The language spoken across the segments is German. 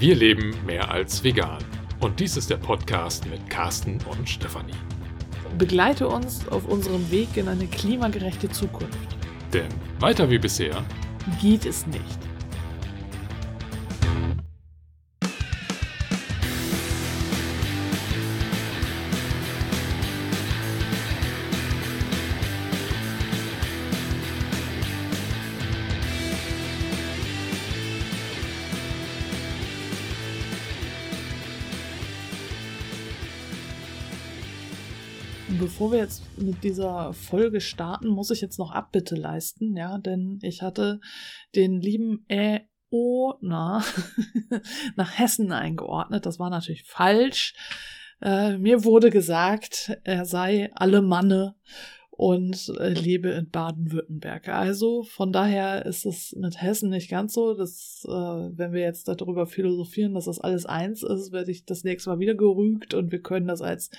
Wir leben mehr als vegan. Und dies ist der Podcast mit Carsten und Stefanie. Begleite uns auf unserem Weg in eine klimagerechte Zukunft. Denn weiter wie bisher geht es nicht. Bevor wir jetzt mit dieser Folge starten, muss ich jetzt noch Abbitte leisten, ja, denn ich hatte den lieben Äona nach Hessen eingeordnet. Das war natürlich falsch. Äh, mir wurde gesagt, er sei Alemanne und äh, lebe in Baden-Württemberg. Also von daher ist es mit Hessen nicht ganz so. Dass, äh, wenn wir jetzt darüber philosophieren, dass das alles eins ist, werde ich das nächste Mal wieder gerügt und wir können das als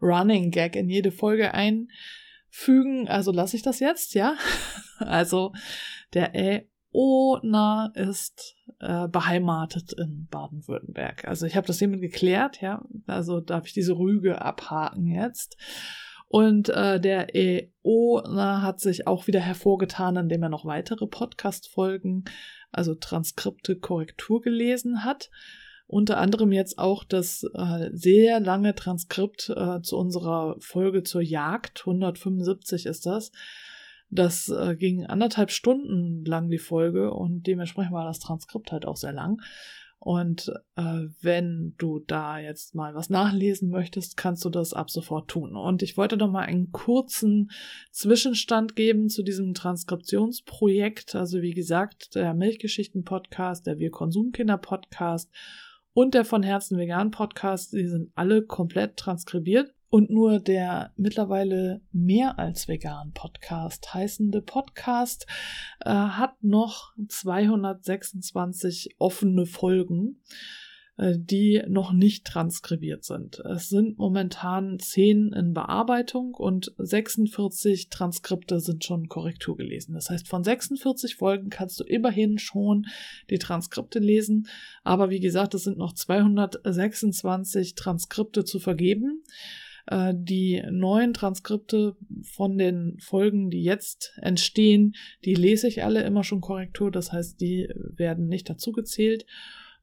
Running Gag in jede Folge einfügen. Also lasse ich das jetzt, ja? Also der Äona ist äh, beheimatet in Baden-Württemberg. Also ich habe das hiermit geklärt, ja. Also darf ich diese Rüge abhaken jetzt. Und äh, der EONA hat sich auch wieder hervorgetan, indem er noch weitere Podcast-Folgen, also Transkripte, Korrektur gelesen hat unter anderem jetzt auch das äh, sehr lange Transkript äh, zu unserer Folge zur Jagd, 175 ist das. Das äh, ging anderthalb Stunden lang die Folge und dementsprechend war das Transkript halt auch sehr lang. Und äh, wenn du da jetzt mal was nachlesen möchtest, kannst du das ab sofort tun. Und ich wollte noch mal einen kurzen Zwischenstand geben zu diesem Transkriptionsprojekt. Also wie gesagt, der Milchgeschichten-Podcast, der Wir Konsumkinder-Podcast und der von Herzen vegan Podcast, die sind alle komplett transkribiert. Und nur der mittlerweile mehr als vegan Podcast heißende Podcast äh, hat noch 226 offene Folgen. Äh, die noch nicht transkribiert sind. Es sind momentan 10 in Bearbeitung und 46 Transkripte sind schon Korrektur gelesen. Das heißt, von 46 Folgen kannst du immerhin schon die Transkripte lesen. Aber wie gesagt, es sind noch 226 Transkripte zu vergeben. Äh, die neuen Transkripte von den Folgen, die jetzt entstehen, die lese ich alle immer schon Korrektur. Das heißt, die werden nicht dazu gezählt.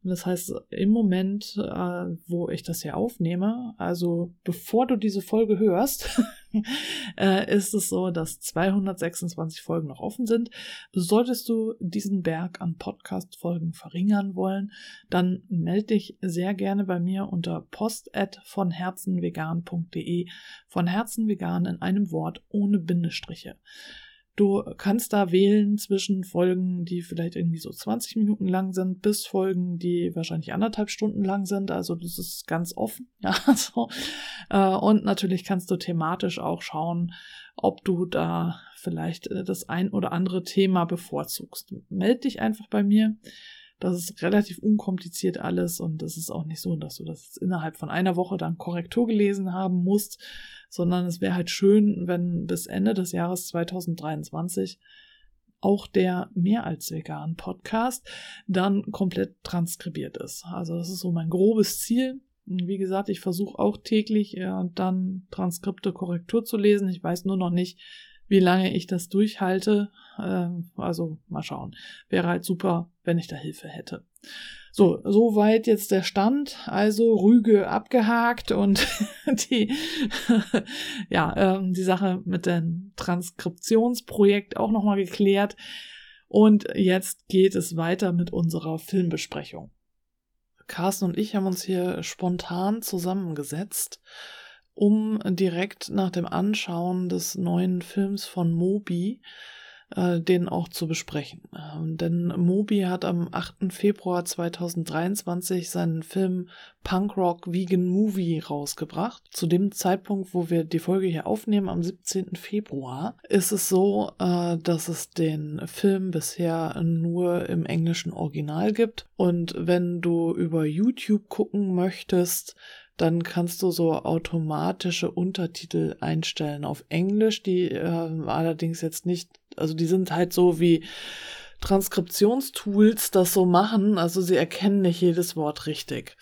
Das heißt, im Moment, äh, wo ich das hier aufnehme, also bevor du diese Folge hörst, äh, ist es so, dass 226 Folgen noch offen sind. Solltest du diesen Berg an Podcast-Folgen verringern wollen, dann melde dich sehr gerne bei mir unter post von herzenvegan.de von Herzen vegan in einem Wort ohne Bindestriche. Du kannst da wählen zwischen Folgen, die vielleicht irgendwie so 20 Minuten lang sind, bis Folgen, die wahrscheinlich anderthalb Stunden lang sind. Also das ist ganz offen. Ja, so. Äh, und natürlich kannst du thematisch auch schauen, ob du da vielleicht äh, das ein oder andere Thema bevorzugst. Meld dich einfach bei mir. Das ist relativ unkompliziert alles und es ist auch nicht so, dass du das innerhalb von einer Woche dann Korrektur gelesen haben musst, sondern es wäre halt schön, wenn bis Ende des Jahres 2023 auch der mehr als vegan Podcast dann komplett transkribiert ist. Also das ist so mein grobes Ziel. Wie gesagt, ich versuche auch täglich ja, dann Transkripte Korrektur zu lesen. Ich weiß nur noch nicht, wie lange ich das durchhalte. Ähm, also mal schauen. Wäre halt super, wenn ich da Hilfe hätte. So, soweit jetzt der Stand. Also Rüge abgehakt und die, ja, ähm, die Sache mit dem Transkriptionsprojekt auch nochmal geklärt. Und jetzt geht es weiter mit unserer Filmbesprechung. Carsten und ich haben uns hier spontan zusammengesetzt um direkt nach dem Anschauen des neuen Films von Moby äh, den auch zu besprechen. Ähm, denn Moby hat am 8. Februar 2023 seinen Film Punk Rock Vegan Movie rausgebracht. Zu dem Zeitpunkt, wo wir die Folge hier aufnehmen, am 17. Februar, ist es so, äh, dass es den Film bisher nur im englischen Original gibt. Und wenn du über YouTube gucken möchtest, dann kannst du so automatische Untertitel einstellen auf Englisch, die äh, allerdings jetzt nicht, also die sind halt so wie Transkriptionstools das so machen, also sie erkennen nicht jedes Wort richtig.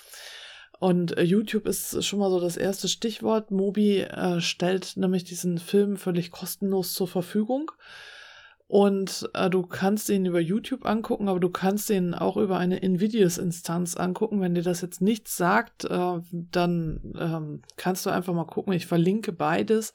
Und äh, YouTube ist schon mal so das erste Stichwort. Mobi äh, stellt nämlich diesen Film völlig kostenlos zur Verfügung. Und äh, du kannst ihn über YouTube angucken, aber du kannst ihn auch über eine Invidious-Instanz angucken. Wenn dir das jetzt nichts sagt, äh, dann ähm, kannst du einfach mal gucken. Ich verlinke beides.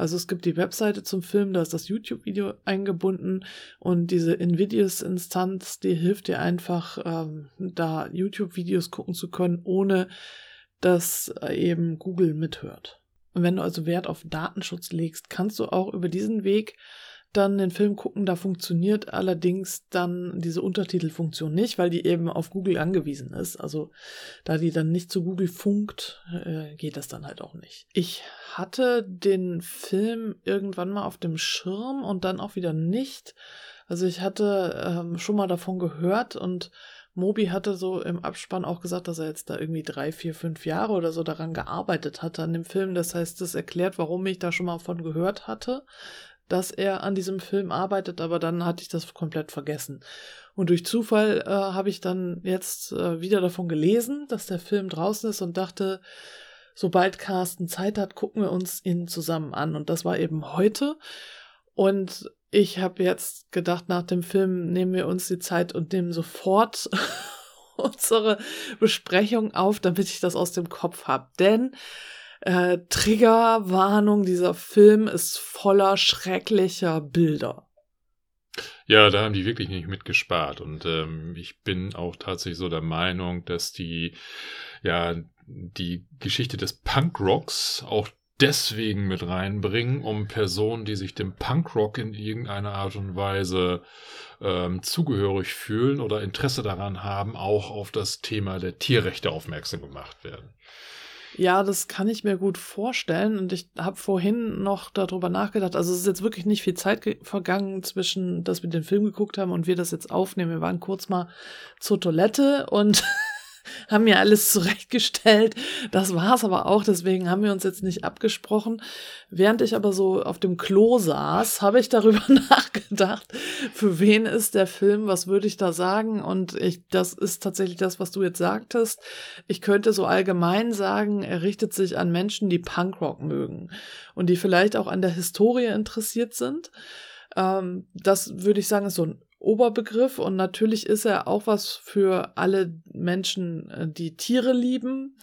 Also es gibt die Webseite zum Film, da ist das YouTube-Video eingebunden und diese Invidious-Instanz, die hilft dir einfach, ähm, da YouTube-Videos gucken zu können, ohne dass eben Google mithört. Und wenn du also Wert auf Datenschutz legst, kannst du auch über diesen Weg dann den Film gucken. Da funktioniert allerdings dann diese Untertitelfunktion nicht, weil die eben auf Google angewiesen ist. Also da die dann nicht zu Google funkt, äh, geht das dann halt auch nicht. Ich hatte den Film irgendwann mal auf dem Schirm und dann auch wieder nicht. Also ich hatte ähm, schon mal davon gehört und Moby hatte so im Abspann auch gesagt, dass er jetzt da irgendwie drei, vier, fünf Jahre oder so daran gearbeitet hatte an dem Film. Das heißt, das erklärt, warum ich da schon mal von gehört hatte dass er an diesem Film arbeitet, aber dann hatte ich das komplett vergessen. Und durch Zufall äh, habe ich dann jetzt äh, wieder davon gelesen, dass der Film draußen ist und dachte, sobald Carsten Zeit hat, gucken wir uns ihn zusammen an. Und das war eben heute. Und ich habe jetzt gedacht, nach dem Film nehmen wir uns die Zeit und nehmen sofort unsere Besprechung auf, damit ich das aus dem Kopf habe. Denn äh, Triggerwarnung, dieser Film ist voller schrecklicher Bilder. Ja, da haben die wirklich nicht mitgespart. Und ähm, ich bin auch tatsächlich so der Meinung, dass die, ja, die Geschichte des Punkrocks auch deswegen mit reinbringen, um Personen, die sich dem Punkrock in irgendeiner Art und Weise ähm, zugehörig fühlen oder Interesse daran haben, auch auf das Thema der Tierrechte aufmerksam gemacht werden. Ja, das kann ich mir gut vorstellen. Und ich habe vorhin noch darüber nachgedacht. Also es ist jetzt wirklich nicht viel Zeit vergangen zwischen, dass wir den Film geguckt haben und wir das jetzt aufnehmen. Wir waren kurz mal zur Toilette und haben mir alles zurechtgestellt. Das war's aber auch, deswegen haben wir uns jetzt nicht abgesprochen. Während ich aber so auf dem Klo saß, habe ich darüber nachgedacht, für wen ist der Film, was würde ich da sagen? Und ich, das ist tatsächlich das, was du jetzt sagtest. Ich könnte so allgemein sagen, er richtet sich an Menschen, die Punkrock mögen und die vielleicht auch an der Historie interessiert sind. Ähm, das würde ich sagen, ist so ein Oberbegriff und natürlich ist er auch was für alle Menschen, äh, die Tiere lieben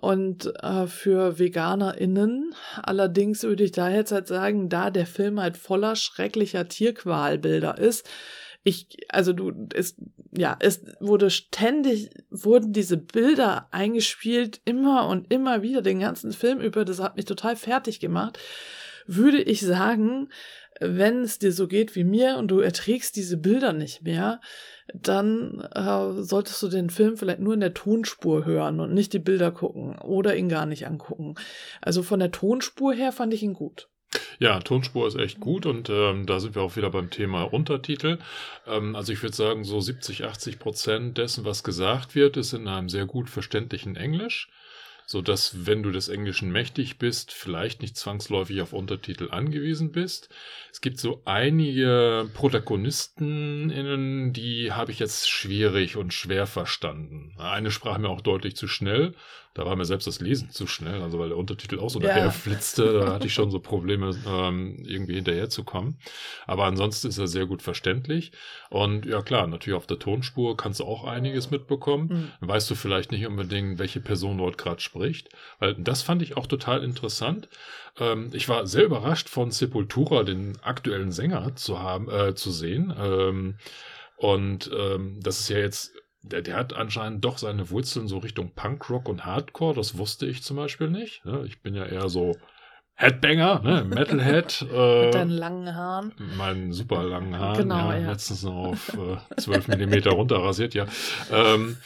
und äh, für VeganerInnen. Allerdings würde ich da jetzt halt sagen, da der Film halt voller schrecklicher Tierqualbilder ist, ich, also du, es, ja, es wurde ständig, wurden diese Bilder eingespielt, immer und immer wieder, den ganzen Film über, das hat mich total fertig gemacht, würde ich sagen, wenn es dir so geht wie mir und du erträgst diese Bilder nicht mehr, dann äh, solltest du den Film vielleicht nur in der Tonspur hören und nicht die Bilder gucken oder ihn gar nicht angucken. Also von der Tonspur her fand ich ihn gut. Ja, Tonspur ist echt gut und ähm, da sind wir auch wieder beim Thema Untertitel. Ähm, also ich würde sagen, so 70, 80 Prozent dessen, was gesagt wird, ist in einem sehr gut verständlichen Englisch so dass wenn du des Englischen mächtig bist, vielleicht nicht zwangsläufig auf Untertitel angewiesen bist. Es gibt so einige ProtagonistInnen, die habe ich jetzt schwierig und schwer verstanden. Eine sprach mir auch deutlich zu schnell. Da war mir selbst das Lesen zu schnell, also weil der Untertitel auch so ja. daher flitzte, da hatte ich schon so Probleme, ähm, irgendwie hinterherzukommen. Aber ansonsten ist er sehr gut verständlich. Und ja klar, natürlich auf der Tonspur kannst du auch einiges mitbekommen. Mhm. Weißt du vielleicht nicht unbedingt, welche Person dort gerade spricht. Weil das fand ich auch total interessant. Ähm, ich war sehr überrascht von Sepultura, den aktuellen Sänger zu haben, äh, zu sehen. Ähm, und ähm, das ist ja jetzt der, der hat anscheinend doch seine Wurzeln so Richtung Punkrock und Hardcore. Das wusste ich zum Beispiel nicht. Ne? Ich bin ja eher so Headbanger, ne? Metalhead. Äh, Mit deinen langen Haaren. Meinen super langen Haaren. Genau, ja, ja. Letztens noch auf äh, 12 Millimeter runterrasiert, ja. Ähm,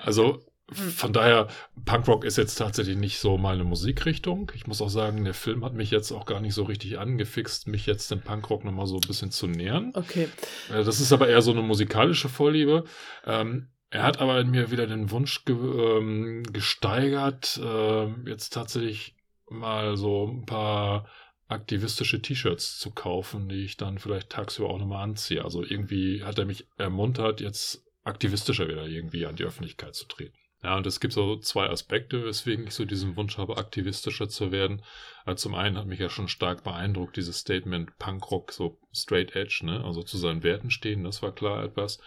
also von daher, Punkrock ist jetzt tatsächlich nicht so meine Musikrichtung. Ich muss auch sagen, der Film hat mich jetzt auch gar nicht so richtig angefixt, mich jetzt dem Punkrock nochmal so ein bisschen zu nähern. Okay. Äh, das ist aber eher so eine musikalische Vorliebe. Ähm, er hat aber in mir wieder den Wunsch ge ähm, gesteigert, äh, jetzt tatsächlich mal so ein paar aktivistische T-Shirts zu kaufen, die ich dann vielleicht tagsüber auch nochmal anziehe. Also irgendwie hat er mich ermuntert, jetzt aktivistischer wieder irgendwie an die Öffentlichkeit zu treten. Ja, und es gibt so zwei Aspekte, weswegen ich so diesen Wunsch habe, aktivistischer zu werden. Also zum einen hat mich ja schon stark beeindruckt, dieses Statement Punkrock, so straight edge, ne? also zu seinen Werten stehen, das war klar etwas.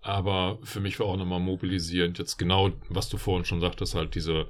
Aber für mich war auch nochmal mobilisierend, jetzt genau, was du vorhin schon sagtest, halt diese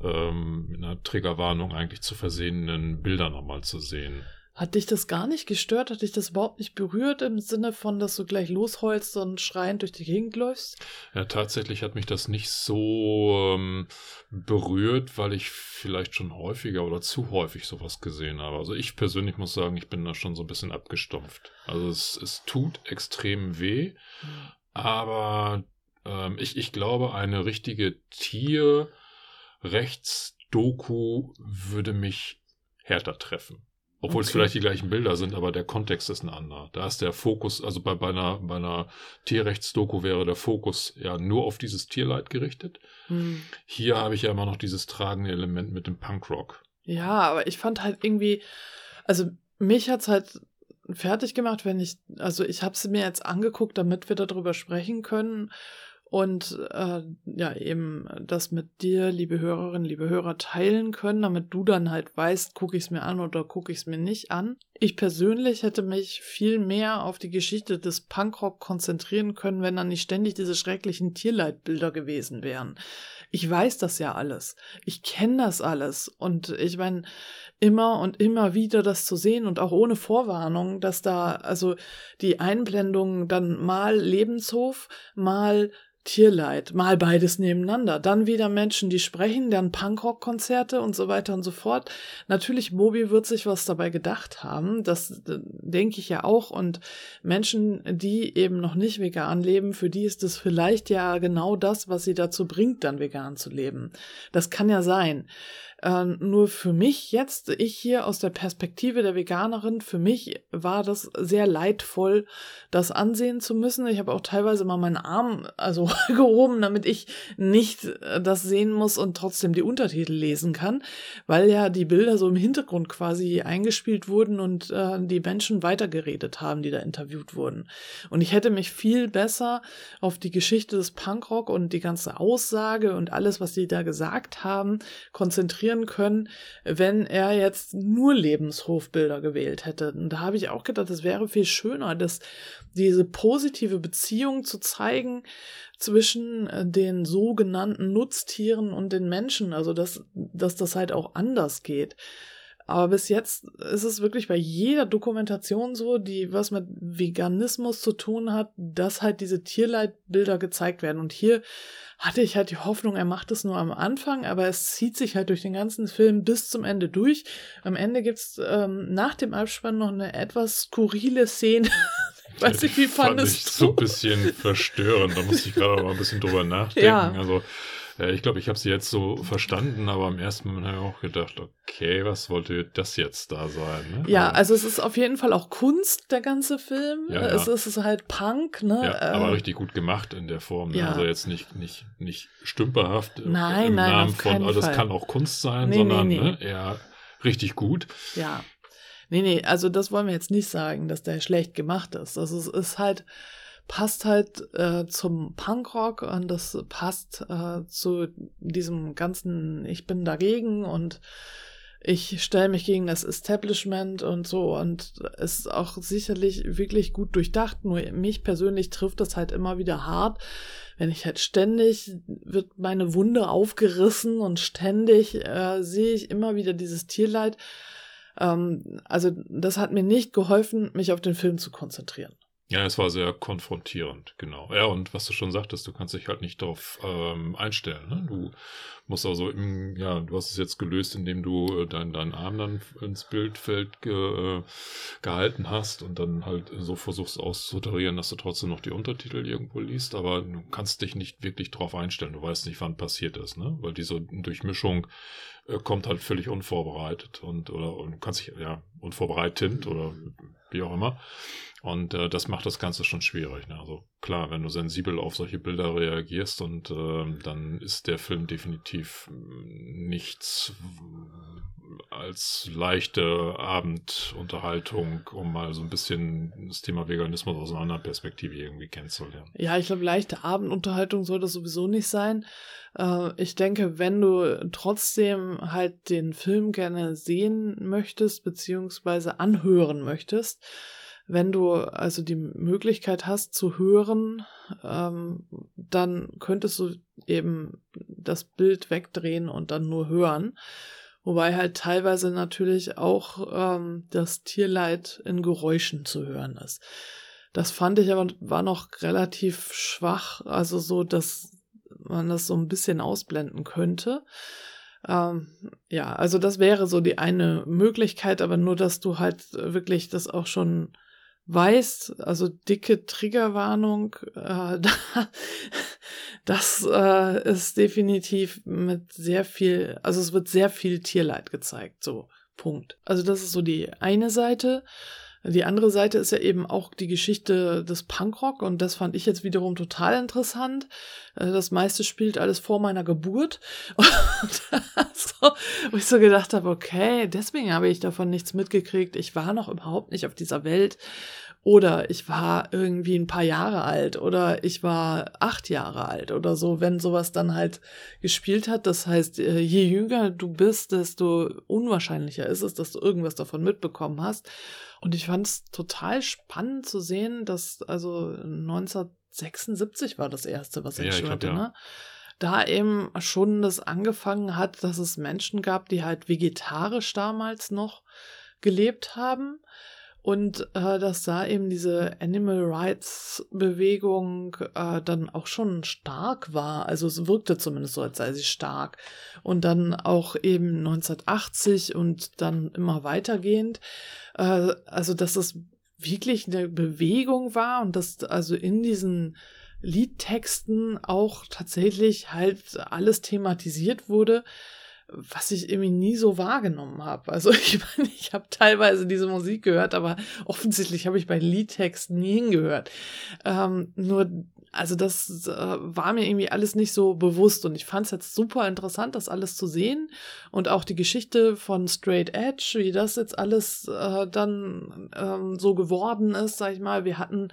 ähm, mit einer Triggerwarnung eigentlich zu versehenen Bilder nochmal zu sehen. Hat dich das gar nicht gestört? Hat dich das überhaupt nicht berührt im Sinne von, dass du gleich losheulst und schreiend durch die Gegend läufst? Ja, tatsächlich hat mich das nicht so ähm, berührt, weil ich vielleicht schon häufiger oder zu häufig sowas gesehen habe. Also ich persönlich muss sagen, ich bin da schon so ein bisschen abgestumpft. Also es, es tut extrem weh, mhm. aber ähm, ich, ich glaube, eine richtige Tierrechtsdoku würde mich härter treffen. Obwohl okay. es vielleicht die gleichen Bilder sind, aber der Kontext ist ein anderer. Da ist der Fokus, also bei, bei einer, bei einer Tierrechtsdoku wäre der Fokus ja nur auf dieses Tierleid gerichtet. Hm. Hier habe ich ja immer noch dieses tragende Element mit dem Punkrock. Ja, aber ich fand halt irgendwie, also mich hat es halt fertig gemacht, wenn ich, also ich habe sie mir jetzt angeguckt, damit wir darüber sprechen können und äh, ja, eben das mit dir, liebe Hörerinnen, liebe Hörer, teilen können, damit du dann halt weißt, gucke ich es mir an oder gucke ich es mir nicht an. Ich persönlich hätte mich viel mehr auf die Geschichte des Punkrock konzentrieren können, wenn dann nicht ständig diese schrecklichen Tierleitbilder gewesen wären. Ich weiß das ja alles. Ich kenne das alles. Und ich meine, immer und immer wieder das zu sehen und auch ohne Vorwarnung, dass da also die Einblendungen dann mal Lebenshof, mal Tierleid, mal beides nebeneinander. Dann wieder Menschen, die sprechen, dann Punkrock-Konzerte und so weiter und so fort. Natürlich, Moby wird sich was dabei gedacht haben, das äh, denke ich ja auch. Und Menschen, die eben noch nicht vegan leben, für die ist es vielleicht ja genau das, was sie dazu bringt, dann vegan zu leben. Das kann ja sein. Äh, nur für mich jetzt, ich hier aus der Perspektive der Veganerin, für mich war das sehr leidvoll, das ansehen zu müssen. Ich habe auch teilweise mal meinen Arm also gehoben, damit ich nicht äh, das sehen muss und trotzdem die Untertitel lesen kann, weil ja die Bilder so im Hintergrund quasi eingespielt wurden und äh, die Menschen weitergeredet haben, die da interviewt wurden. Und ich hätte mich viel besser auf die Geschichte des Punkrock und die ganze Aussage und alles, was die da gesagt haben, konzentriert konzentrieren können, wenn er jetzt nur Lebenshofbilder gewählt hätte. Und da habe ich auch gedacht, es wäre viel schöner, dass diese positive Beziehung zu zeigen zwischen äh, den sogenannten Nutztieren und den Menschen, also dass, dass das halt auch anders geht. Aber bis jetzt ist es wirklich bei jeder Dokumentation so, die was mit Veganismus zu tun hat, dass halt diese Tierleitbilder gezeigt werden. Und hier hatte ich halt die Hoffnung, er macht es nur am Anfang, aber es zieht sich halt durch den ganzen Film bis zum Ende durch. Am Ende gibt's ähm, nach dem Abspann noch eine etwas skurrile Szene. ich weiß nicht, wie fandest fand ich du? so ein bisschen verstörend. Da musste ich gerade mal ein bisschen drüber nachdenken. Ja. Also ja, ich glaube, ich habe sie jetzt so verstanden, aber im ersten Moment habe ich auch gedacht, okay, was wollte das jetzt da sein? Ne? Ja, also es ist auf jeden Fall auch Kunst, der ganze Film. Ja, ja. Es ist halt Punk, ne? Ja, aber ähm, richtig gut gemacht in der Form. Ne? Ja. Also jetzt nicht, nicht, nicht stümperhaft nein, im nein, Namen von, also das kann auch Kunst sein, nee, sondern nee, nee. Ne, eher richtig gut. Ja. Nee, nee, also das wollen wir jetzt nicht sagen, dass der schlecht gemacht ist. Also es ist halt passt halt äh, zum Punkrock und das passt äh, zu diesem ganzen Ich bin dagegen und ich stelle mich gegen das Establishment und so und es ist auch sicherlich wirklich gut durchdacht, nur mich persönlich trifft das halt immer wieder hart, wenn ich halt ständig wird meine Wunde aufgerissen und ständig äh, sehe ich immer wieder dieses Tierleid. Ähm, also das hat mir nicht geholfen, mich auf den Film zu konzentrieren. Ja, es war sehr konfrontierend, genau. Ja, und was du schon sagtest, du kannst dich halt nicht darauf ähm, einstellen. Ne? Du musst also im, ja, du hast es jetzt gelöst, indem du äh, deinen dein Arm dann ins Bildfeld ge, äh, gehalten hast und dann halt so versuchst auszutarieren, dass du trotzdem noch die Untertitel irgendwo liest, aber du kannst dich nicht wirklich darauf einstellen. Du weißt nicht, wann passiert ist, ne? Weil diese Durchmischung äh, kommt halt völlig unvorbereitet und oder und kannst dich ja unvorbereitet oder wie auch immer. Und äh, das macht das Ganze schon schwierig. Ne? Also klar, wenn du sensibel auf solche Bilder reagierst und äh, dann ist der Film definitiv mm, nichts, als leichte Abendunterhaltung, um mal so ein bisschen das Thema Veganismus aus einer anderen Perspektive irgendwie kennenzulernen. Ja, ich glaube, leichte Abendunterhaltung soll das sowieso nicht sein. Äh, ich denke, wenn du trotzdem halt den Film gerne sehen möchtest, beziehungsweise anhören möchtest, wenn du also die Möglichkeit hast zu hören, ähm, dann könntest du eben das Bild wegdrehen und dann nur hören. Wobei halt teilweise natürlich auch ähm, das Tierleid in Geräuschen zu hören ist. Das fand ich aber war noch relativ schwach, also so, dass man das so ein bisschen ausblenden könnte. Ähm, ja, also das wäre so die eine Möglichkeit, aber nur, dass du halt wirklich das auch schon weißt, also dicke Triggerwarnung, äh, das äh, ist definitiv mit sehr viel, also es wird sehr viel Tierleid gezeigt, so Punkt. Also das ist so die eine Seite. Die andere Seite ist ja eben auch die Geschichte des Punkrock und das fand ich jetzt wiederum total interessant. Äh, das meiste spielt alles vor meiner Geburt. so, wo ich so gedacht habe, okay, deswegen habe ich davon nichts mitgekriegt. Ich war noch überhaupt nicht auf dieser Welt. Oder ich war irgendwie ein paar Jahre alt oder ich war acht Jahre alt oder so, wenn sowas dann halt gespielt hat. Das heißt, äh, je jünger du bist, desto unwahrscheinlicher ist es, dass du irgendwas davon mitbekommen hast. Und ich fand es total spannend zu sehen, dass also 1976 war das erste, was ich ja, hörte, ja. ne? Da eben schon das angefangen hat, dass es Menschen gab, die halt vegetarisch damals noch gelebt haben und äh, dass da eben diese Animal Rights Bewegung äh, dann auch schon stark war. Also es wirkte zumindest so, als sei sie stark. Und dann auch eben 1980 und dann immer weitergehend. Äh, also dass es wirklich eine Bewegung war und dass also in diesen Liedtexten auch tatsächlich halt alles thematisiert wurde, was ich irgendwie nie so wahrgenommen habe. Also ich meine, ich habe teilweise diese Musik gehört, aber offensichtlich habe ich bei Liedtexten nie hingehört. Ähm, nur, also das äh, war mir irgendwie alles nicht so bewusst und ich fand es jetzt super interessant, das alles zu sehen und auch die Geschichte von Straight Edge, wie das jetzt alles äh, dann ähm, so geworden ist, sag ich mal. Wir hatten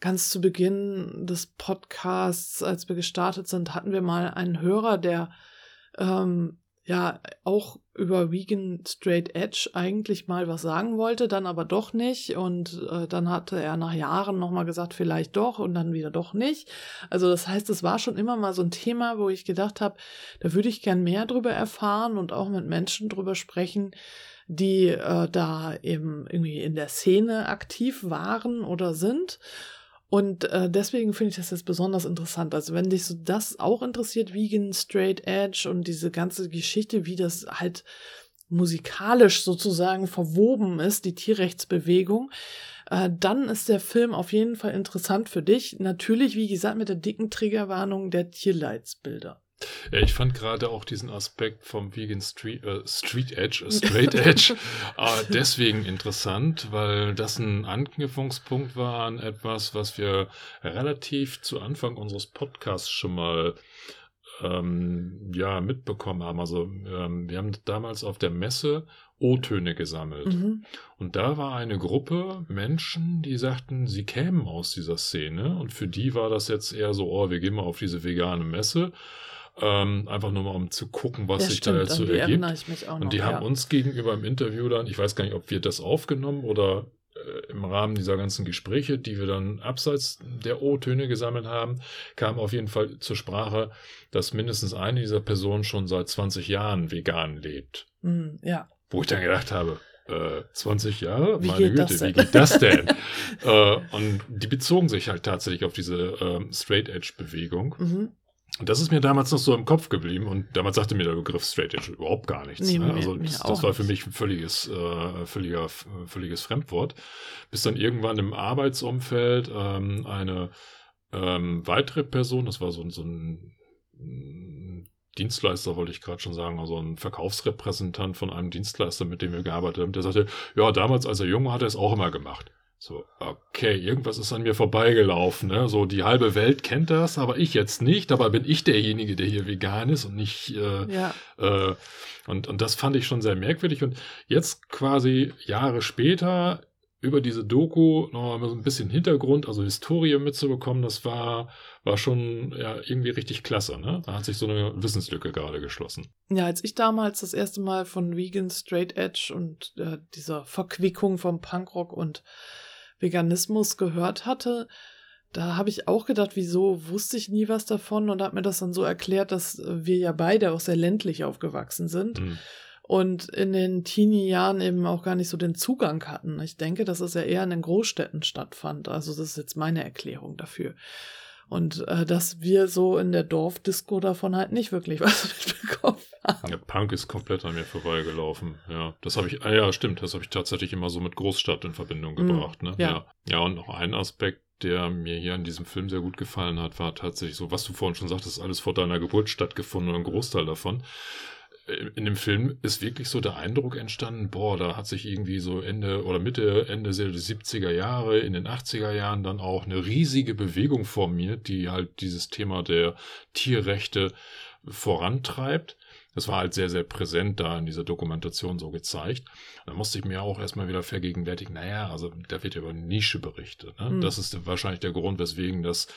ganz zu Beginn des Podcasts, als wir gestartet sind, hatten wir mal einen Hörer, der ähm, ja auch über Vegan Straight Edge eigentlich mal was sagen wollte, dann aber doch nicht. Und äh, dann hatte er nach Jahren nochmal gesagt, vielleicht doch und dann wieder doch nicht. Also das heißt, es war schon immer mal so ein Thema, wo ich gedacht habe, da würde ich gern mehr drüber erfahren und auch mit Menschen drüber sprechen, die äh, da eben irgendwie in der Szene aktiv waren oder sind. Und äh, deswegen finde ich das jetzt besonders interessant. Also wenn dich so das auch interessiert, Vegan, Straight Edge und diese ganze Geschichte, wie das halt musikalisch sozusagen verwoben ist, die Tierrechtsbewegung, äh, dann ist der Film auf jeden Fall interessant für dich. Natürlich, wie gesagt, mit der dicken Triggerwarnung der Tierleidsbilder. Ja, ich fand gerade auch diesen Aspekt vom Vegan Street, äh, Street Edge, äh, Straight Edge, äh, deswegen interessant, weil das ein Anknüpfungspunkt war an etwas, was wir relativ zu Anfang unseres Podcasts schon mal ähm, ja, mitbekommen haben. Also ähm, wir haben damals auf der Messe O-Töne gesammelt. Mhm. Und da war eine Gruppe Menschen, die sagten, sie kämen aus dieser Szene. Und für die war das jetzt eher so, oh, wir gehen mal auf diese vegane Messe. Ähm, einfach nur mal, um zu gucken, was ja, sich stimmt, da jetzt so ergibt. und die noch, haben ja. uns gegenüber im Interview dann, ich weiß gar nicht, ob wir das aufgenommen oder äh, im Rahmen dieser ganzen Gespräche, die wir dann abseits der O-Töne gesammelt haben, kam auf jeden Fall zur Sprache, dass mindestens eine dieser Personen schon seit 20 Jahren vegan lebt. Mm, ja. Wo ich dann gedacht habe, äh, 20 Jahre? Wie Meine Güte, wie geht das denn? äh, und die bezogen sich halt tatsächlich auf diese äh, Straight Edge Bewegung. Mhm. Und das ist mir damals noch so im Kopf geblieben und damals sagte mir der Begriff Straight Edge überhaupt gar nichts. Nee, ne? Also das, das war für mich ein völliges, äh, völliger, völliges Fremdwort. Bis dann irgendwann im Arbeitsumfeld ähm, eine ähm, weitere Person, das war so, so ein Dienstleister, wollte ich gerade schon sagen, also ein Verkaufsrepräsentant von einem Dienstleister, mit dem wir gearbeitet haben, der sagte, ja, damals als er jung war, hat er es auch immer gemacht. So, okay, irgendwas ist an mir vorbeigelaufen. Ne? So, die halbe Welt kennt das, aber ich jetzt nicht. Dabei bin ich derjenige, der hier vegan ist und nicht. Äh, ja. äh, und, und das fand ich schon sehr merkwürdig. Und jetzt quasi Jahre später über diese Doku noch mal so ein bisschen Hintergrund, also Historie mitzubekommen, das war, war schon ja, irgendwie richtig klasse. Ne? Da hat sich so eine Wissenslücke gerade geschlossen. Ja, als ich damals das erste Mal von Vegan Straight Edge und äh, dieser Verquickung vom Punkrock und Veganismus gehört hatte, da habe ich auch gedacht, wieso wusste ich nie was davon und habe mir das dann so erklärt, dass wir ja beide auch sehr ländlich aufgewachsen sind. Mhm und in den Teenie-Jahren eben auch gar nicht so den Zugang hatten. Ich denke, dass es ja eher in den Großstädten stattfand. Also das ist jetzt meine Erklärung dafür. Und äh, dass wir so in der Dorfdisco davon halt nicht wirklich was mitbekommen Punk ist komplett an mir vorbeigelaufen. Ja, das habe ich, ah, ja, stimmt, das habe ich tatsächlich immer so mit Großstadt in Verbindung mm, gebracht. Mm, ne? ja. ja. Ja, und noch ein Aspekt, der mir hier in diesem Film sehr gut gefallen hat, war tatsächlich so, was du vorhin schon sagtest, alles vor deiner Geburt stattgefunden oder ein Großteil davon in dem Film ist wirklich so der Eindruck entstanden, boah, da hat sich irgendwie so Ende oder Mitte, Ende der 70er Jahre, in den 80er Jahren dann auch eine riesige Bewegung formiert, die halt dieses Thema der Tierrechte vorantreibt. Das war halt sehr, sehr präsent da in dieser Dokumentation so gezeigt. Da musste ich mir auch erstmal wieder vergegenwärtigen, naja, also da wird ja über Nische berichtet. Ne? Mhm. Das ist wahrscheinlich der Grund, weswegen das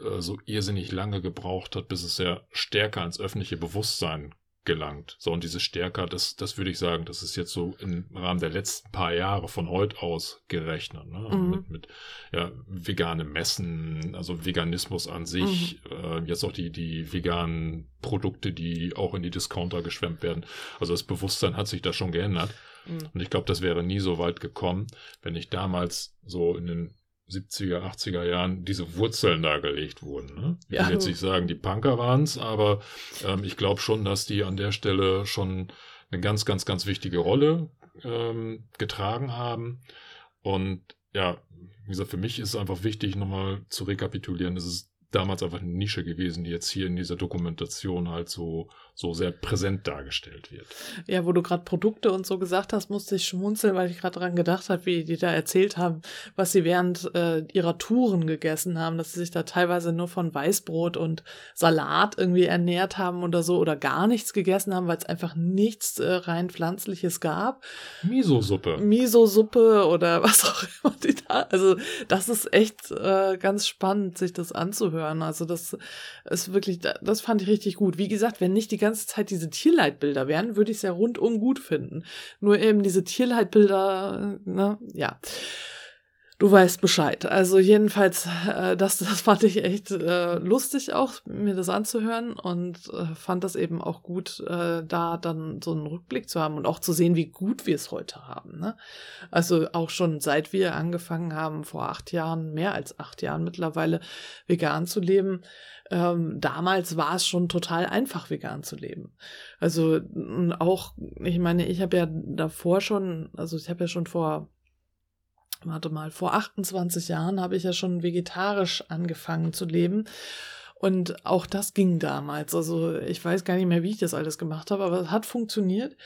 äh, so irrsinnig lange gebraucht hat, bis es ja stärker ins öffentliche Bewusstsein gelangt. So, und diese Stärker, das, das würde ich sagen, das ist jetzt so im Rahmen der letzten paar Jahre von heute aus gerechnet. Ne? Mhm. Mit, mit ja, vegane Messen, also Veganismus an sich, mhm. äh, jetzt auch die, die veganen Produkte, die auch in die Discounter geschwemmt werden. Also das Bewusstsein hat sich da schon geändert. Mhm. Und ich glaube, das wäre nie so weit gekommen, wenn ich damals so in den 70er, 80er Jahren diese Wurzeln dargelegt wurden. Ne? Ich ja. will jetzt nicht sagen, die Punker waren es, aber ähm, ich glaube schon, dass die an der Stelle schon eine ganz, ganz, ganz wichtige Rolle ähm, getragen haben. Und ja, wie gesagt, für mich ist es einfach wichtig, nochmal zu rekapitulieren. Es ist damals einfach eine Nische gewesen, die jetzt hier in dieser Dokumentation halt so, so sehr präsent dargestellt wird. Ja, wo du gerade Produkte und so gesagt hast, musste ich schmunzeln, weil ich gerade daran gedacht habe, wie die da erzählt haben, was sie während äh, ihrer Touren gegessen haben, dass sie sich da teilweise nur von Weißbrot und Salat irgendwie ernährt haben oder so oder gar nichts gegessen haben, weil es einfach nichts äh, rein pflanzliches gab. Miso-Suppe. Miso-Suppe oder was auch immer die da. Also das ist echt äh, ganz spannend, sich das anzuhören. Also das ist wirklich, das fand ich richtig gut. Wie gesagt, wenn nicht die ganze Zeit diese Tierleitbilder wären, würde ich es ja rundum gut finden. Nur eben diese Tierleitbilder, ne, ja. Du weißt Bescheid. Also jedenfalls, äh, das, das fand ich echt äh, lustig auch, mir das anzuhören und äh, fand das eben auch gut, äh, da dann so einen Rückblick zu haben und auch zu sehen, wie gut wir es heute haben. Ne? Also auch schon seit wir angefangen haben, vor acht Jahren, mehr als acht Jahren mittlerweile, vegan zu leben, ähm, damals war es schon total einfach, vegan zu leben. Also auch, ich meine, ich habe ja davor schon, also ich habe ja schon vor, warte mal, vor 28 Jahren habe ich ja schon vegetarisch angefangen zu leben. Und auch das ging damals. Also ich weiß gar nicht mehr, wie ich das alles gemacht habe, aber es hat funktioniert.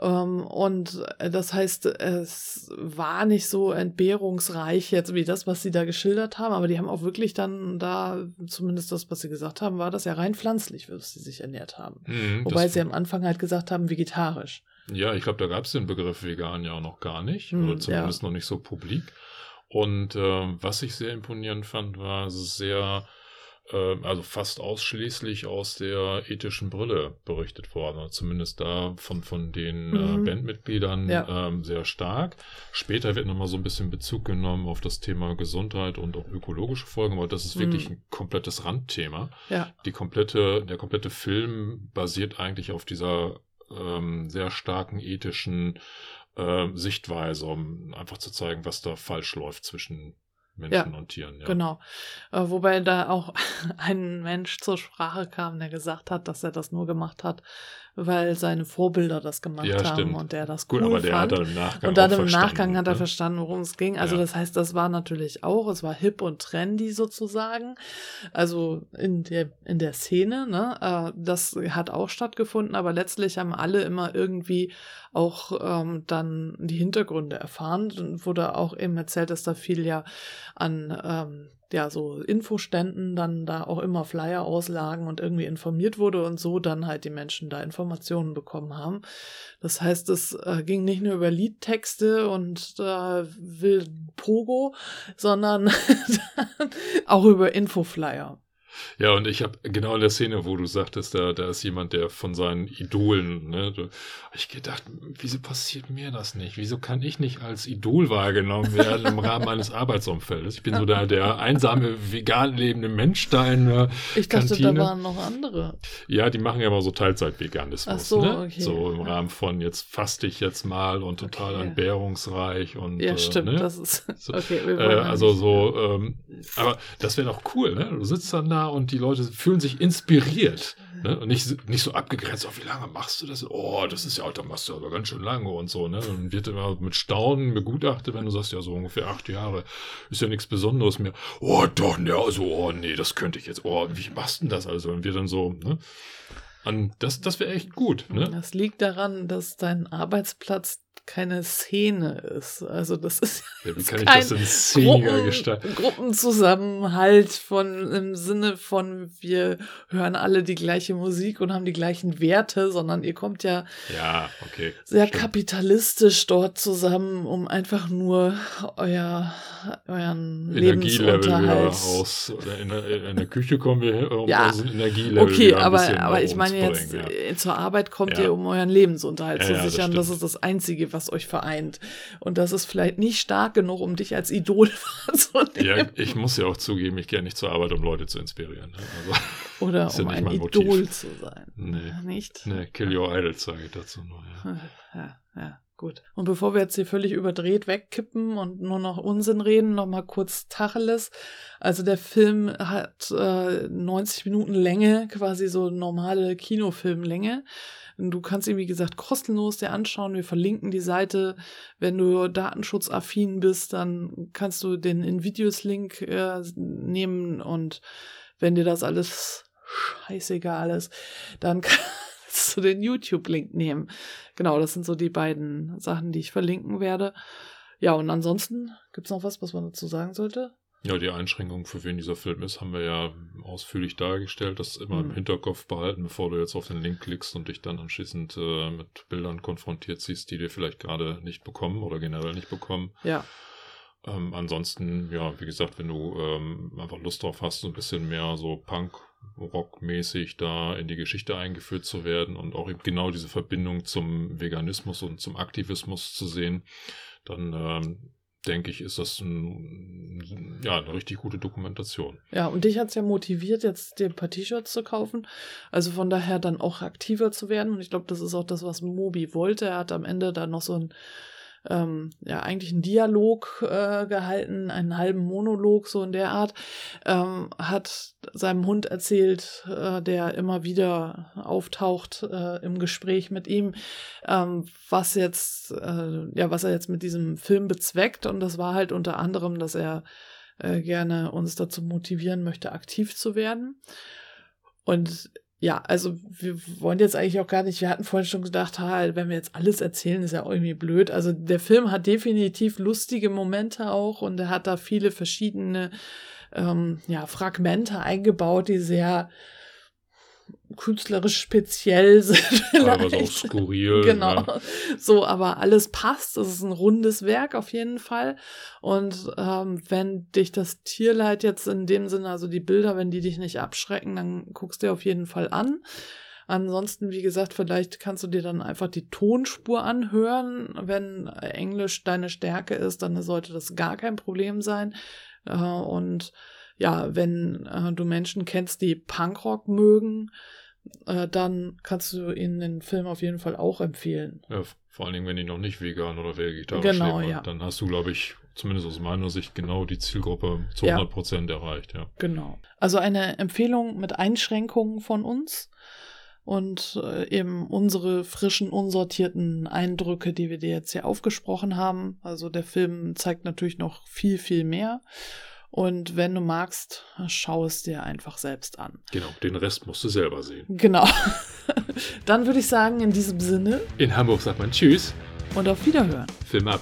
Ähm, und äh, das heißt, es war nicht so entbehrungsreich jetzt wie das, was sie da geschildert haben, aber die haben auch wirklich dann da, zumindest das, was sie gesagt haben, war das ja rein pflanzlich, was sie sich ernährt haben. Mhm, Wobei sie am Anfang halt gesagt haben, vegetarisch. Ja, ich glaube, da gab es den Begriff vegan ja auch noch gar nicht, mhm, oder zumindest ja. noch nicht so publik. Und äh, was ich sehr imponierend fand, war, sehr ähm, also fast ausschließlich aus der ethischen Brille berichtet worden, zumindest da von, von den äh, mhm. äh, Bandmitgliedern ja. ähm, sehr stark. Später wird nochmal so ein bisschen Bezug genommen auf das Thema Gesundheit und auch ökologische Folgen, aber das ist wirklich mhm. ein komplettes Randthema. Ja. Die komplette, der komplette Film basiert eigentlich auf dieser ähm, sehr starken ethischen äh, Sichtweise, um einfach zu zeigen, was da falsch läuft zwischen Menschen ja, und Tieren. Ja. Genau. Äh, wobei da auch ein Mensch zur Sprache kam, der gesagt hat, dass er das nur gemacht hat, weil seine Vorbilder das gemacht ja, haben stimmt. und der das cool Gut, aber der fand. hat dann im Nachgang Und dann im Nachgang hat er ne? verstanden, worum es ging. Also ja. das heißt, das war natürlich auch, es war hip und trendy sozusagen. Also in der, in der Szene, ne? Äh, das hat auch stattgefunden, aber letztlich haben alle immer irgendwie auch ähm, dann die Hintergründe erfahren. Und wurde auch eben erzählt, dass da viel ja an ähm, ja, so Infoständen dann da auch immer Flyer auslagen und irgendwie informiert wurde und so dann halt die Menschen da Informationen bekommen haben. Das heißt, es äh, ging nicht nur über Liedtexte und äh, wilden Pogo, sondern auch über Infoflyer. Ja, und ich habe genau in der Szene, wo du sagtest, da, da ist jemand, der von seinen Idolen, ne, da, ich gedacht, wieso passiert mir das nicht? Wieso kann ich nicht als Idol wahrgenommen werden im Rahmen meines Arbeitsumfeldes? Ich bin so der, der einsame, vegan lebende Mensch da in der Ich dachte, Kantine. da waren noch andere. Ja, die machen ja immer so Teilzeit-Veganismus, so, ne? Okay. So im Rahmen von jetzt faste ich jetzt mal und total okay. entbehrungsreich und Ja, stimmt, ne? das ist so, okay. Äh, also so, ähm, aber das wäre doch cool, ne? Du sitzt dann da und die Leute fühlen sich inspiriert. Ne? Und nicht, nicht so abgegrenzt, oh, wie lange machst du das? Oh, das ist ja, Alter, machst du aber ganz schön lange und so. Ne? Und wird immer mit Staunen begutachtet, wenn du sagst, ja, so ungefähr acht Jahre, ist ja nichts Besonderes mehr. Oh, doch, ne, also, oh, nee, das könnte ich jetzt. Oh, wie machst du denn das also? Und wir dann so, ne? Und das, das wäre echt gut. Ne? Das liegt daran, dass dein Arbeitsplatz keine Szene ist. Also das ist ja, wie kann ich das szeniger gestalten? Gruppenzusammenhalt von im Sinne von wir hören alle die gleiche Musik und haben die gleichen Werte, sondern ihr kommt ja, ja okay, sehr stimmt. kapitalistisch dort zusammen, um einfach nur euer euren Lebensunterhalt aus oder in der, in der Küche kommen wir um ja. Energielevel okay, aber aber ich meine jetzt ja. Äh, zur Arbeit kommt ja. ihr um euren Lebensunterhalt zu sichern. Das, das ist das einzige, was euch vereint. Und das ist vielleicht nicht stark genug, um dich als Idol wahrzunehmen. Ja, ich muss ja auch zugeben, ich gehe nicht zur Arbeit, um Leute zu inspirieren. Ne? Also, Oder um ja ein Idol Motiv. zu sein. Nee. Nicht? Nee, Kill Your Idols sage ich dazu nur. Ja. ja, ja. Gut. Und bevor wir jetzt hier völlig überdreht wegkippen und nur noch Unsinn reden, nochmal kurz Tacheles. Also der Film hat äh, 90 Minuten Länge, quasi so normale Kinofilmlänge. Du kannst ihn, wie gesagt, kostenlos dir anschauen. Wir verlinken die Seite. Wenn du datenschutzaffin bist, dann kannst du den In-Videos-Link äh, nehmen und wenn dir das alles scheißegal ist, dann kannst du den YouTube-Link nehmen. Genau, das sind so die beiden Sachen, die ich verlinken werde. Ja, und ansonsten gibt es noch was, was man dazu sagen sollte? Ja, die Einschränkung, für wen dieser Film ist, haben wir ja ausführlich dargestellt. Das immer mhm. im Hinterkopf behalten, bevor du jetzt auf den Link klickst und dich dann anschließend äh, mit Bildern konfrontiert siehst, die dir vielleicht gerade nicht bekommen oder generell nicht bekommen. Ja. Ähm, ansonsten, ja, wie gesagt, wenn du ähm, einfach Lust drauf hast, so ein bisschen mehr so Punk, Rock-mäßig da in die Geschichte eingeführt zu werden und auch eben genau diese Verbindung zum Veganismus und zum Aktivismus zu sehen, dann ähm, denke ich, ist das ein, ja, eine richtig gute Dokumentation. Ja, und dich hat es ja motiviert, jetzt dir ein paar T-Shirts zu kaufen. Also von daher dann auch aktiver zu werden. Und ich glaube, das ist auch das, was Mobi wollte. Er hat am Ende dann noch so ein ähm, ja eigentlich einen Dialog äh, gehalten, einen halben Monolog so in der Art, ähm, hat seinem Hund erzählt, äh, der immer wieder auftaucht äh, im Gespräch mit ihm, ähm, was jetzt äh, ja was er jetzt mit diesem Film bezweckt und das war halt unter anderem, dass er äh, gerne uns dazu motivieren möchte, aktiv zu werden. Und ja, also wir wollen jetzt eigentlich auch gar nicht, wir hatten vorhin schon gedacht, ha, wenn wir jetzt alles erzählen, ist ja irgendwie blöd. Also der Film hat definitiv lustige Momente auch und er hat da viele verschiedene ähm, ja, Fragmente eingebaut, die sehr künstlerisch speziell sind. Teilweise auch skurril. Genau. Ja. So, aber alles passt. Es ist ein rundes Werk auf jeden Fall. Und ähm, wenn dich das Tierleid jetzt in dem Sinne, also die Bilder, wenn die dich nicht abschrecken, dann guckst du dir auf jeden Fall an. Ansonsten, wie gesagt, vielleicht kannst du dir dann einfach die Tonspur anhören. Wenn Englisch deine Stärke ist, dann sollte das gar kein Problem sein. Äh, und ja, wenn äh, du Menschen kennst, die Punkrock mögen, äh, dann kannst du ihnen den Film auf jeden Fall auch empfehlen. Ja, vor allen Dingen, wenn die noch nicht vegan oder vegetarisch genau, leben. Ja. Dann hast du, glaube ich, zumindest aus meiner Sicht, genau die Zielgruppe zu Ja. 100 Prozent erreicht, ja. Genau. Also eine Empfehlung mit Einschränkungen von uns und äh, eben unsere frischen, unsortierten Eindrücke, die wir dir jetzt hier aufgesprochen haben. Also der Film zeigt natürlich noch viel, viel mehr. Und wenn du magst, schau es dir einfach selbst an. Genau, den Rest musst du selber sehen. Genau. Dann würde ich sagen, in diesem Sinne In Hamburg sagt man Tschüss, und auf Wiederhören. Film ab.